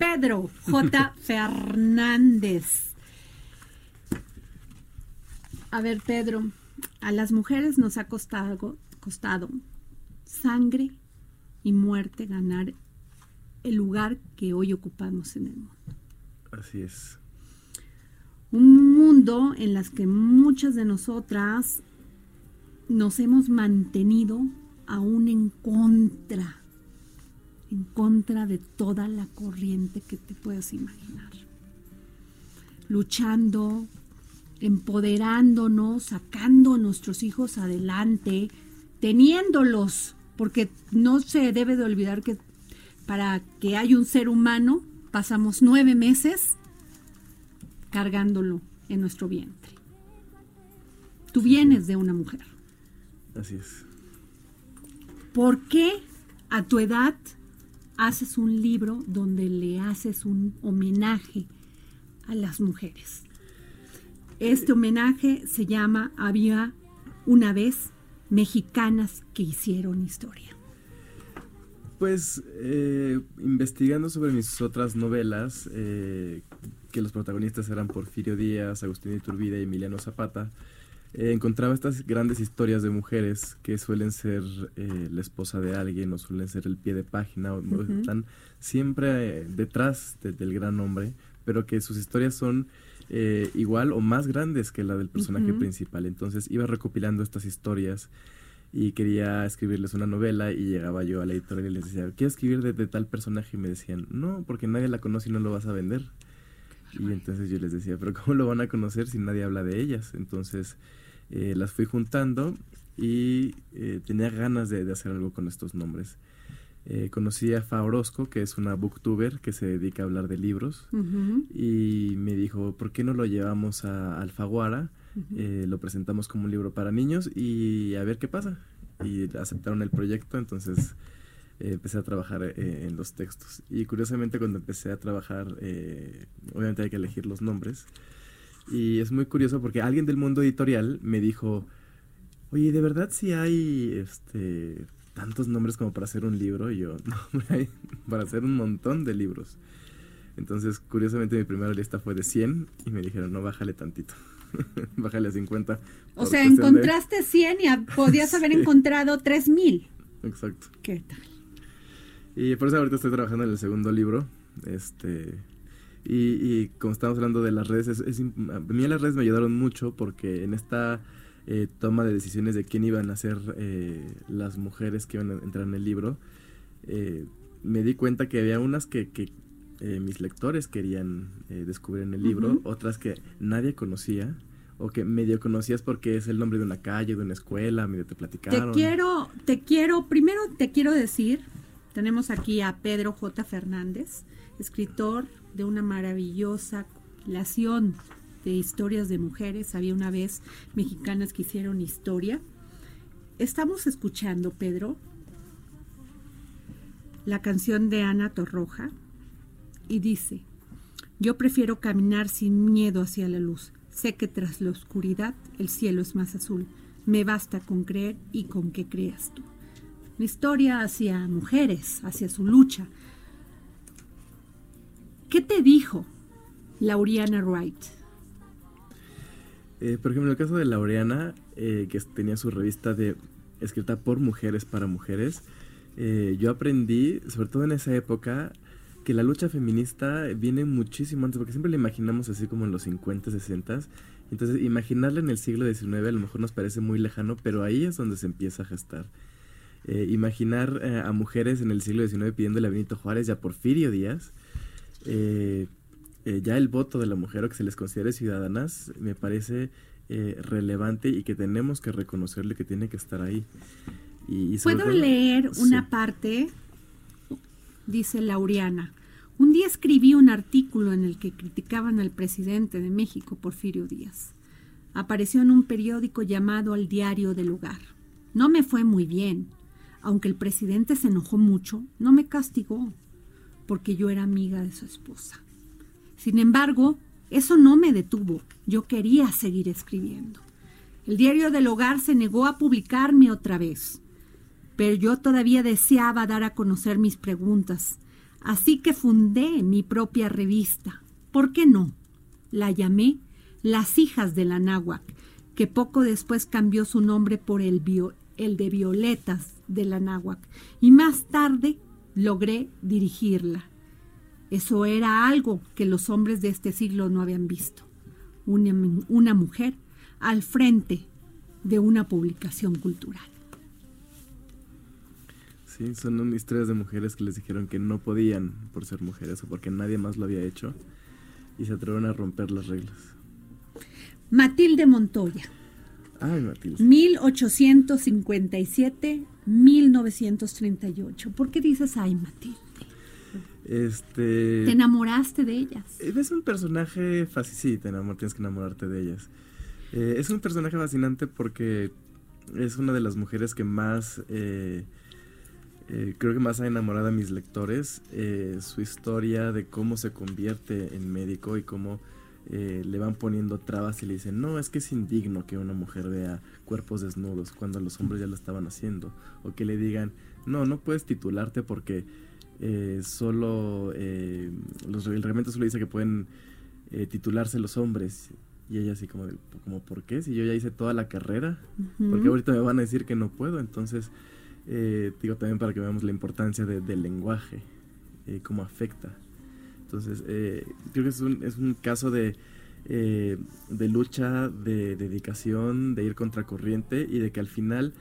Pedro J. Fernández. A ver, Pedro, a las mujeres nos ha costado, costado sangre y muerte ganar el lugar que hoy ocupamos en el mundo. Así es. Un mundo en las que muchas de nosotras nos hemos mantenido aún en contra, en contra de toda la corriente que te puedas imaginar. Luchando, empoderándonos, sacando a nuestros hijos adelante, teniéndolos, porque no se debe de olvidar que para que haya un ser humano pasamos nueve meses cargándolo en nuestro vientre. Tú vienes de una mujer. Así es. ¿Por qué a tu edad haces un libro donde le haces un homenaje a las mujeres? Este homenaje se llama Había una vez mexicanas que hicieron historia. Pues eh, investigando sobre mis otras novelas, eh, que los protagonistas eran Porfirio Díaz, Agustín Iturbide y Emiliano Zapata, eh, encontraba estas grandes historias de mujeres que suelen ser la esposa de alguien o suelen ser el pie de página, o, están siempre detrás del gran hombre, pero que sus historias son igual o más grandes que la del personaje principal. Entonces iba recopilando estas historias y quería escribirles una novela y llegaba yo a la editorial y les decía, quiero escribir de, tal personaje y me decían, no, porque nadie la conoce y no lo vas a vender. Y entonces yo les decía, pero ¿cómo lo van a conocer si nadie habla de ellas? Entonces eh, las fui juntando y eh, tenía ganas de, hacer algo con estos nombres. Eh, conocí a Fa Orozco, que es una booktuber que se dedica a hablar de libros, y me dijo, ¿por qué no lo llevamos a Alfaguara? Eh, lo presentamos como un libro para niños y a ver qué pasa. Y aceptaron el proyecto, entonces eh, empecé a trabajar eh, en los textos. Y curiosamente cuando empecé a trabajar, obviamente hay que elegir los nombres. Y es muy curioso porque alguien del mundo editorial me dijo, oye, ¿de verdad si hay este, tantos nombres como para hacer un libro? Y yo, no, hay para hacer un montón de libros. Entonces, curiosamente, mi primera lista fue de 100 y me dijeron, no, bájale tantito. Bájale a 50. O sea, encontraste 100 y podías haber encontrado 3000. Exacto. ¿Qué tal? Y por eso ahorita estoy trabajando en el segundo libro. Este. Y, como estamos hablando de las redes, es, a mí las redes me ayudaron mucho porque en esta eh, toma de decisiones de quién iban a ser eh, las mujeres que iban a entrar en el libro, eh, me di cuenta que había unas que, que mis lectores querían descubrir en el libro, otras que nadie conocía o que medio conocías porque es el nombre de una calle, de una escuela, medio te platicaron. Te quiero, te quiero, primero te quiero decir, tenemos aquí a Pedro J. Fernández, escritor de una maravillosa compilación de historias de mujeres. Había una vez mexicanas que hicieron historia. Estamos escuchando, Pedro, la canción de Ana Torroja, y dice, yo prefiero caminar sin miedo hacia la luz. Sé que tras la oscuridad el cielo es más azul. Me basta con creer y con que creas tú. Historia hacia mujeres, hacia su lucha. ¿Qué te dijo Lauriana Wright? Eh, por ejemplo, el caso de Laureana, eh, que tenía su revista de escrita por mujeres para mujeres, eh, yo aprendí, sobre todo en esa época, que la lucha feminista viene muchísimo antes, porque siempre la imaginamos así como en los 50, 60. Entonces, imaginarla en el siglo XIX a lo mejor nos parece muy lejano, pero ahí es donde se empieza a gestar. Eh, imaginar eh, a mujeres en el siglo XIX pidiéndole a Benito Juárez y a Porfirio Díaz, eh, ya el voto de la mujer o que se les considere ciudadanas, me parece relevante y que tenemos que reconocerle que tiene que estar ahí. ¿Puedo leer una parte dice Laureana. Un día escribí un artículo en el que criticaban al presidente de México, Porfirio Díaz. Apareció en un periódico llamado El Diario del Hogar. No me fue muy bien. Aunque el presidente se enojó mucho, no me castigó, porque yo era amiga de su esposa. Sin embargo, eso no me detuvo. Yo quería seguir escribiendo. El diario del hogar se negó a publicarme otra vez, pero yo todavía deseaba dar a conocer mis preguntas, así que fundé mi propia revista. ¿Por qué no? La llamé Las hijas de la náhuac, que poco después cambió su nombre por el, el de Violetas de la náhuac, y más tarde logré dirigirla. Eso era algo que los hombres de este siglo no habían visto. Una, una mujer al frente de una publicación cultural. Sí, son historias de mujeres que les dijeron que no podían por ser mujeres o porque nadie más lo había hecho y se atrevieron a romper las reglas. Matilde Montoya. Ay, Matilde. 1857-1938. ¿Por qué dices ay, Matilde? Este. ¿Te enamoraste de ellas? Es un personaje fácil, sí, te tienes que enamorarte de ellas. Eh, es un personaje fascinante porque es una de las mujeres que más, eh, eh, creo que más ha enamorado a mis lectores. su historia de cómo se convierte en médico y cómo le van poniendo trabas y le dicen, no, es que es indigno que una mujer vea cuerpos desnudos cuando los hombres ya lo estaban haciendo. O que le digan, no, no puedes titularte porque solo, los, el reglamento solo dice que pueden titularse los hombres y ella así como, de, como, ¿por qué? Si yo ya hice toda la carrera, porque ahorita me van a decir que no puedo. Entonces, eh, digo también para que veamos la importancia del lenguaje, eh, cómo afecta. Entonces, eh, creo que es un, es un caso de, eh, de lucha, de, dedicación, de ir contracorriente y de que al final,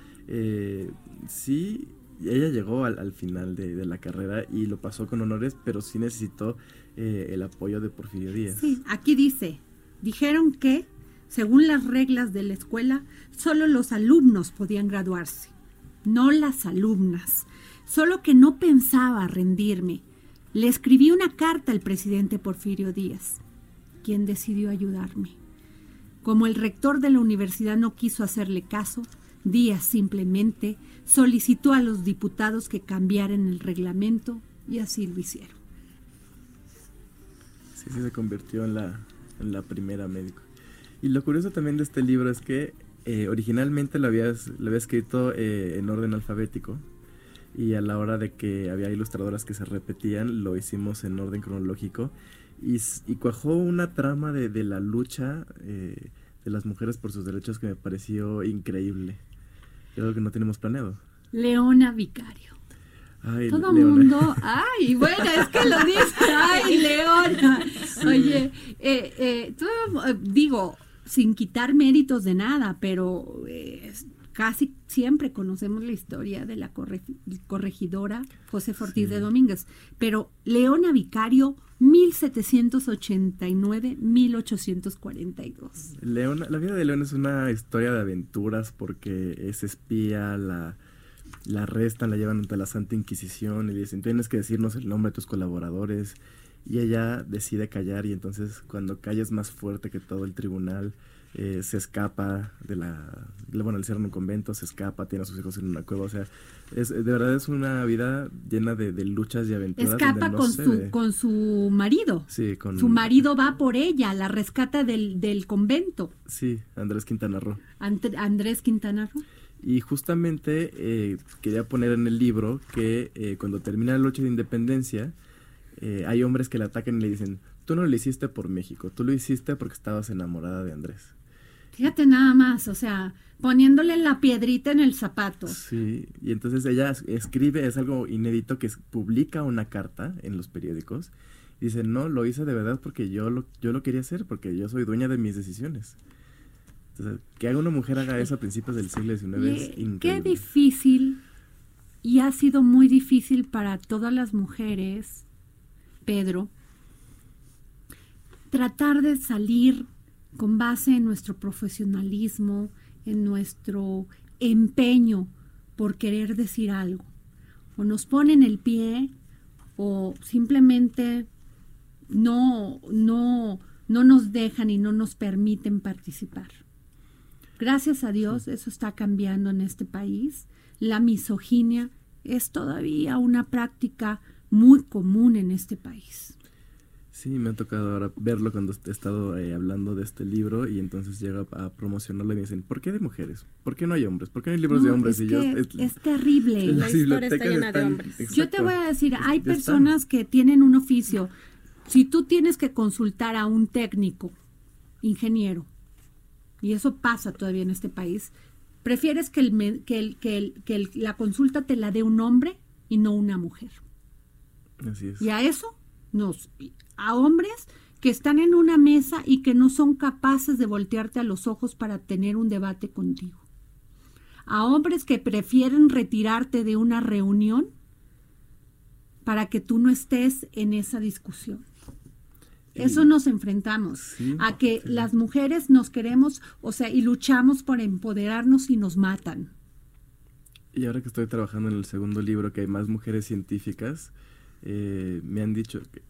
sí, ella llegó al, al final de, de, la carrera y lo pasó con honores, pero sí necesitó el apoyo de Porfirio Díaz. Sí, aquí dice, Dijeron que, según las reglas de la escuela, solo los alumnos podían graduarse, no las alumnas. Solo que no pensaba rendirme. Le escribí una carta al presidente Porfirio Díaz, quien decidió ayudarme. Como el rector de la universidad no quiso hacerle caso, Díaz simplemente solicitó a los diputados que cambiaran el reglamento y así lo hicieron. Sí, sí se convirtió en la en la primera médico. Y lo curioso también de este libro es que eh, originalmente lo, lo había escrito eh, en orden alfabético y a la hora de que había ilustradoras que se repetían, lo hicimos en orden cronológico y, y cuajó una trama de, de la lucha eh, de las mujeres por sus derechos que me pareció increíble. Algo que no tenemos planeado. Leona Vicario. Ay, Todo mundo, ay, bueno, es que lo dice, ay, Leona. Oye, eh, eh, todo, digo, sin quitar méritos de nada, pero eh, casi siempre conocemos la historia de la corregidora José Ortiz de Domínguez, pero Leona Vicario, 1789-1842. Leona, la vida de Leona es una historia de aventuras porque es espía, la la arrestan, la llevan ante la Santa Inquisición y le dicen, tienes que decirnos el nombre de tus colaboradores. Y ella decide callar y entonces cuando calla es más fuerte que todo el tribunal. Eh, se escapa de la... Bueno, le cierran un convento, se escapa, tiene a sus hijos en una cueva. O sea, es, de verdad es una vida llena de, luchas y aventuras. Escapa con, su, con su marido. Sí, con... Su marido va por ella, la rescata del, del convento. Sí, Andrés Quintana Roo. Andrés Quintana Roo. Y justamente eh, quería poner en el libro que eh, cuando termina la lucha de independencia, eh, hay hombres que le atacan y le dicen, tú no lo hiciste por México, tú lo hiciste porque estabas enamorada de Andrés. Fíjate nada más, o sea, poniéndole la piedrita en el zapato. Sí, y entonces ella escribe, es algo inédito, que publica una carta en los periódicos. Y dice, no, lo hice de verdad porque yo lo, yo lo quería hacer, porque yo soy dueña de mis decisiones que haga una mujer haga eso a principios del siglo XIX es increíble. Qué difícil, y ha sido muy difícil para todas las mujeres, Pedro, tratar de salir con base en nuestro profesionalismo, en nuestro empeño por querer decir algo. O nos ponen el pie o simplemente no, no, no nos dejan y no nos permiten participar. Gracias a Dios eso está cambiando en este país. La misoginia es todavía una práctica muy común en este país. Sí, me ha tocado ahora verlo cuando he estado eh, hablando de este libro y entonces llega a promocionarlo y me dicen, ¿por qué de mujeres? ¿Por qué no hay hombres? ¿Por qué no hay libros de hombres? Es, y yo, es, terrible. La historia está llena de hombres. Yo te voy a decir, hay personas que tienen un oficio. Si tú tienes que consultar a un técnico, ingeniero, y eso pasa todavía en este país, prefieres que, el, que, el, que, el, que la consulta te la dé un hombre y no una mujer. Así es. Y a eso nos a hombres que están en una mesa y que no son capaces de voltearte a los ojos para tener un debate contigo. A hombres que prefieren retirarte de una reunión para que tú no estés en esa discusión. Eso nos enfrentamos, a que las mujeres nos queremos, o sea, y luchamos por empoderarnos y nos matan. Y ahora que estoy trabajando en el segundo libro, que hay más mujeres científicas, eh, me han dicho que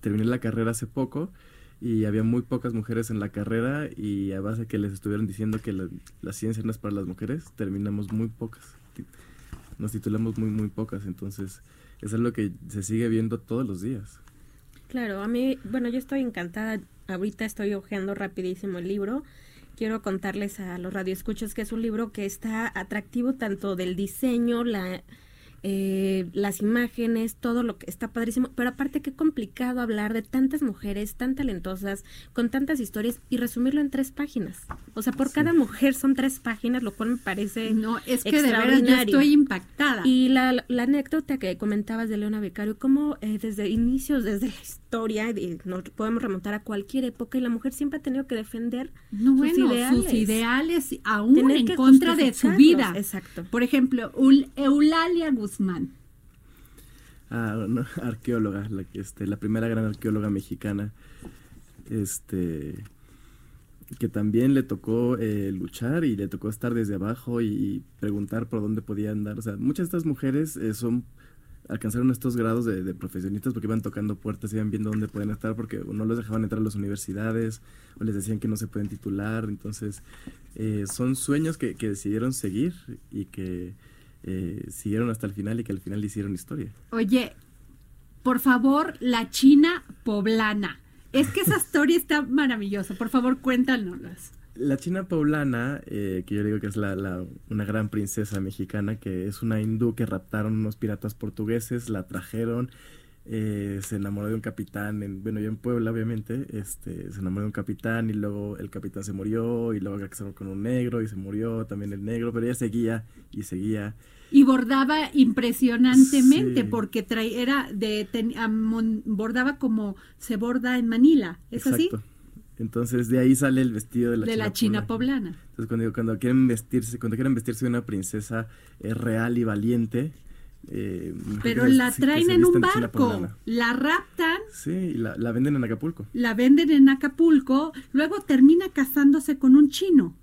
terminé la carrera hace poco y había muy pocas mujeres en la carrera y a base que les estuvieron diciendo que la, ciencia no es para las mujeres, terminamos muy pocas. Nos titulamos muy, muy pocas, entonces eso es lo que se sigue viendo todos los días. Claro, a mí, bueno, yo estoy encantada, ahorita estoy hojeando rapidísimo el libro. Quiero contarles a los radioescuchos que es un libro que está atractivo tanto del diseño, la eh, las imágenes, todo lo que está padrísimo, pero aparte qué complicado hablar de tantas mujeres tan talentosas, con tantas historias y resumirlo en tres páginas. O sea, por cada mujer son tres páginas, lo cual me parece No, es que de verdad yo estoy impactada. Y la, la, anécdota que comentabas de Leona Becario, como eh, desde inicios, desde la historia, nos podemos remontar a cualquier época y la mujer siempre ha tenido que defender sus, ideales. sus ideales, aún en contra de su vida. Exacto. Por ejemplo, Eulalia Guzmán. Ah, arqueóloga, la, este, la primera gran arqueóloga mexicana, este, que también le tocó eh, luchar y le tocó estar desde abajo y, preguntar por dónde podía andar. O sea, muchas de estas mujeres eh, son alcanzaron estos grados de, profesionistas porque iban tocando puertas, iban viendo dónde pueden estar porque no los dejaban entrar a las universidades o les decían que no se pueden titular. Entonces, eh, son sueños que, que, decidieron seguir y que eh, siguieron hasta el final y que al final hicieron historia. Oye, por favor, la China poblana. Es que esa historia está maravillosa. Por favor, cuéntanoslas. La China poblana, eh, que yo digo que es la, una gran princesa mexicana, que es una hindú que raptaron unos piratas portugueses, la trajeron, eh, se enamoró de un capitán, en, bueno, yo en Puebla obviamente, este, se enamoró de un capitán y luego el capitán se murió y luego casó con un negro y se murió también el negro, pero ella seguía y seguía. Y bordaba impresionantemente porque trae, era de, bordaba como se borda en Manila, ¿es Exacto. así? Entonces de ahí sale el vestido de la, de China, la China poblana. Entonces cuando, cuando quieren vestirse, cuando quieren vestirse de una princesa eh, real y valiente, eh, Pero la traen en un barco, la raptan. Sí, la, la, venden en Acapulco. La venden en Acapulco, luego termina casándose con un chino.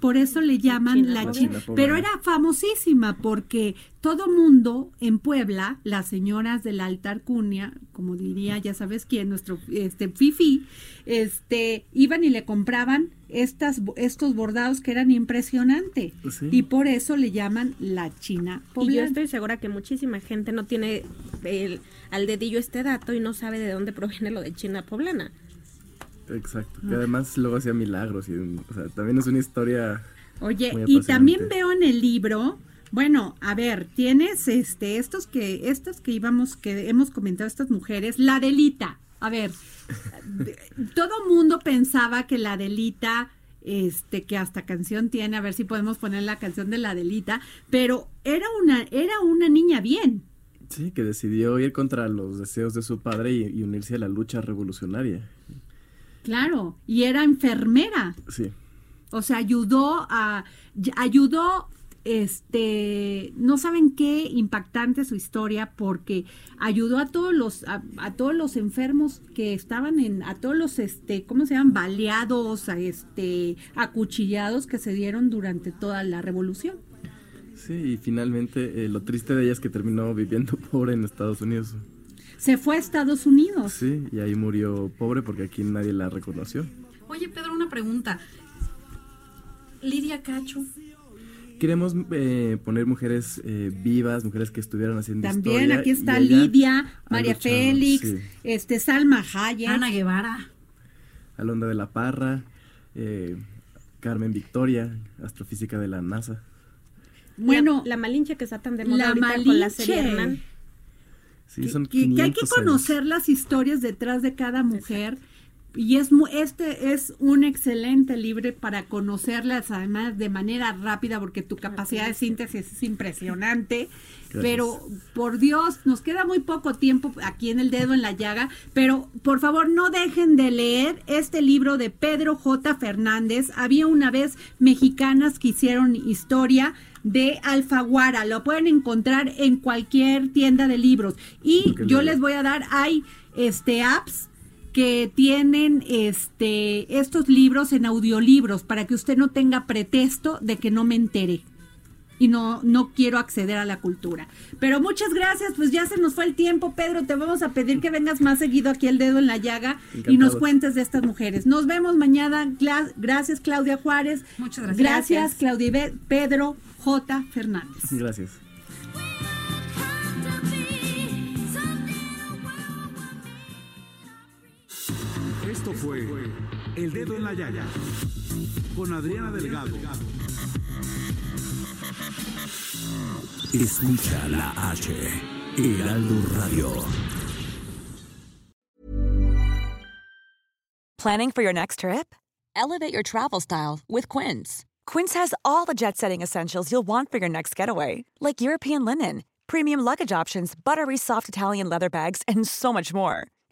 Por eso le llaman la China. Pero era famosísima porque todo mundo en Puebla, las señoras de la alta alcurnia, como diría, ya sabes quién, nuestro este Fifi, este iban y le compraban estas estos bordados que eran impresionantes. Y por eso le llaman la China poblana. Y yo estoy segura que muchísima gente no tiene el, al dedillo este dato y no sabe de dónde proviene lo de China poblana. Exacto, que además luego hacía milagros y o sea, también es una historia. Oye, y también veo en el libro, bueno, a ver, tienes este estos que estos que íbamos que hemos comentado estas mujeres, la Delita. A ver, todo mundo pensaba que la Delita este que hasta canción tiene, a ver si podemos poner la canción de la Delita, pero era una era una niña bien. Sí, que decidió ir contra los deseos de su padre y unirse a la lucha revolucionaria. Claro, y era enfermera. Sí. O sea, ayudó a ayudó este no saben qué impactante su historia porque ayudó a todos los a, todos los enfermos que estaban en a todos los este cómo se llaman baleados a este acuchillados que se dieron durante toda la revolución sí y finalmente eh, lo triste de ella es que terminó viviendo pobre en Estados Unidos se fue a Estados Unidos. Sí, y ahí murió pobre porque aquí nadie la reconoció. Oye, Pedro, una pregunta. Lidia Cacho. Queremos eh, poner mujeres eh, vivas, mujeres que estuvieran haciendo También historia, aquí está Lidia, María luchado, Félix, sí. este Salma Hayek. Ana Guevara. Alondra de la Parra, eh, Carmen Victoria, astrofísica de la NASA. bueno, la, la Malinche que está tan de moda la ahorita con la serie Malinche. Hernán. Sí, que, son que- que hay 500 que años. conocer las historias detrás de cada mujer. Y es este es un excelente libro para conocerlas además de manera rápida porque tu capacidad de síntesis es impresionante. Gracias. Pero por Dios, nos queda muy poco tiempo aquí en el dedo en la llaga, pero por favor no dejen de leer este libro de Pedro J. Fernández. Había una vez mexicanas que hicieron historia de Alfaguara. Lo pueden encontrar en cualquier tienda de libros. Y yo le- les voy a dar, hay este apps que tienen este estos libros en audiolibros para que usted no tenga pretexto de que no me entere y no no quiero acceder a la cultura. Pero muchas gracias, pues ya se nos fue el tiempo, Pedro, te vamos a pedir que vengas más seguido aquí el dedo en la llaga y nos cuentes de estas mujeres. Nos vemos mañana. Gracias Claudia Juárez. Muchas gracias. Gracias, Gracias. Claudia Pedro J. Fernández. Gracias. Fue El Dedo en la Yaya con Adriana Delgado. Escucha la H, Heraldo Radio. Planning for your next trip? Elevate your travel style with Quince. Quince has all the jet setting essentials you'll want for your next getaway, like European linen, premium luggage options, buttery soft Italian leather bags, and so much more.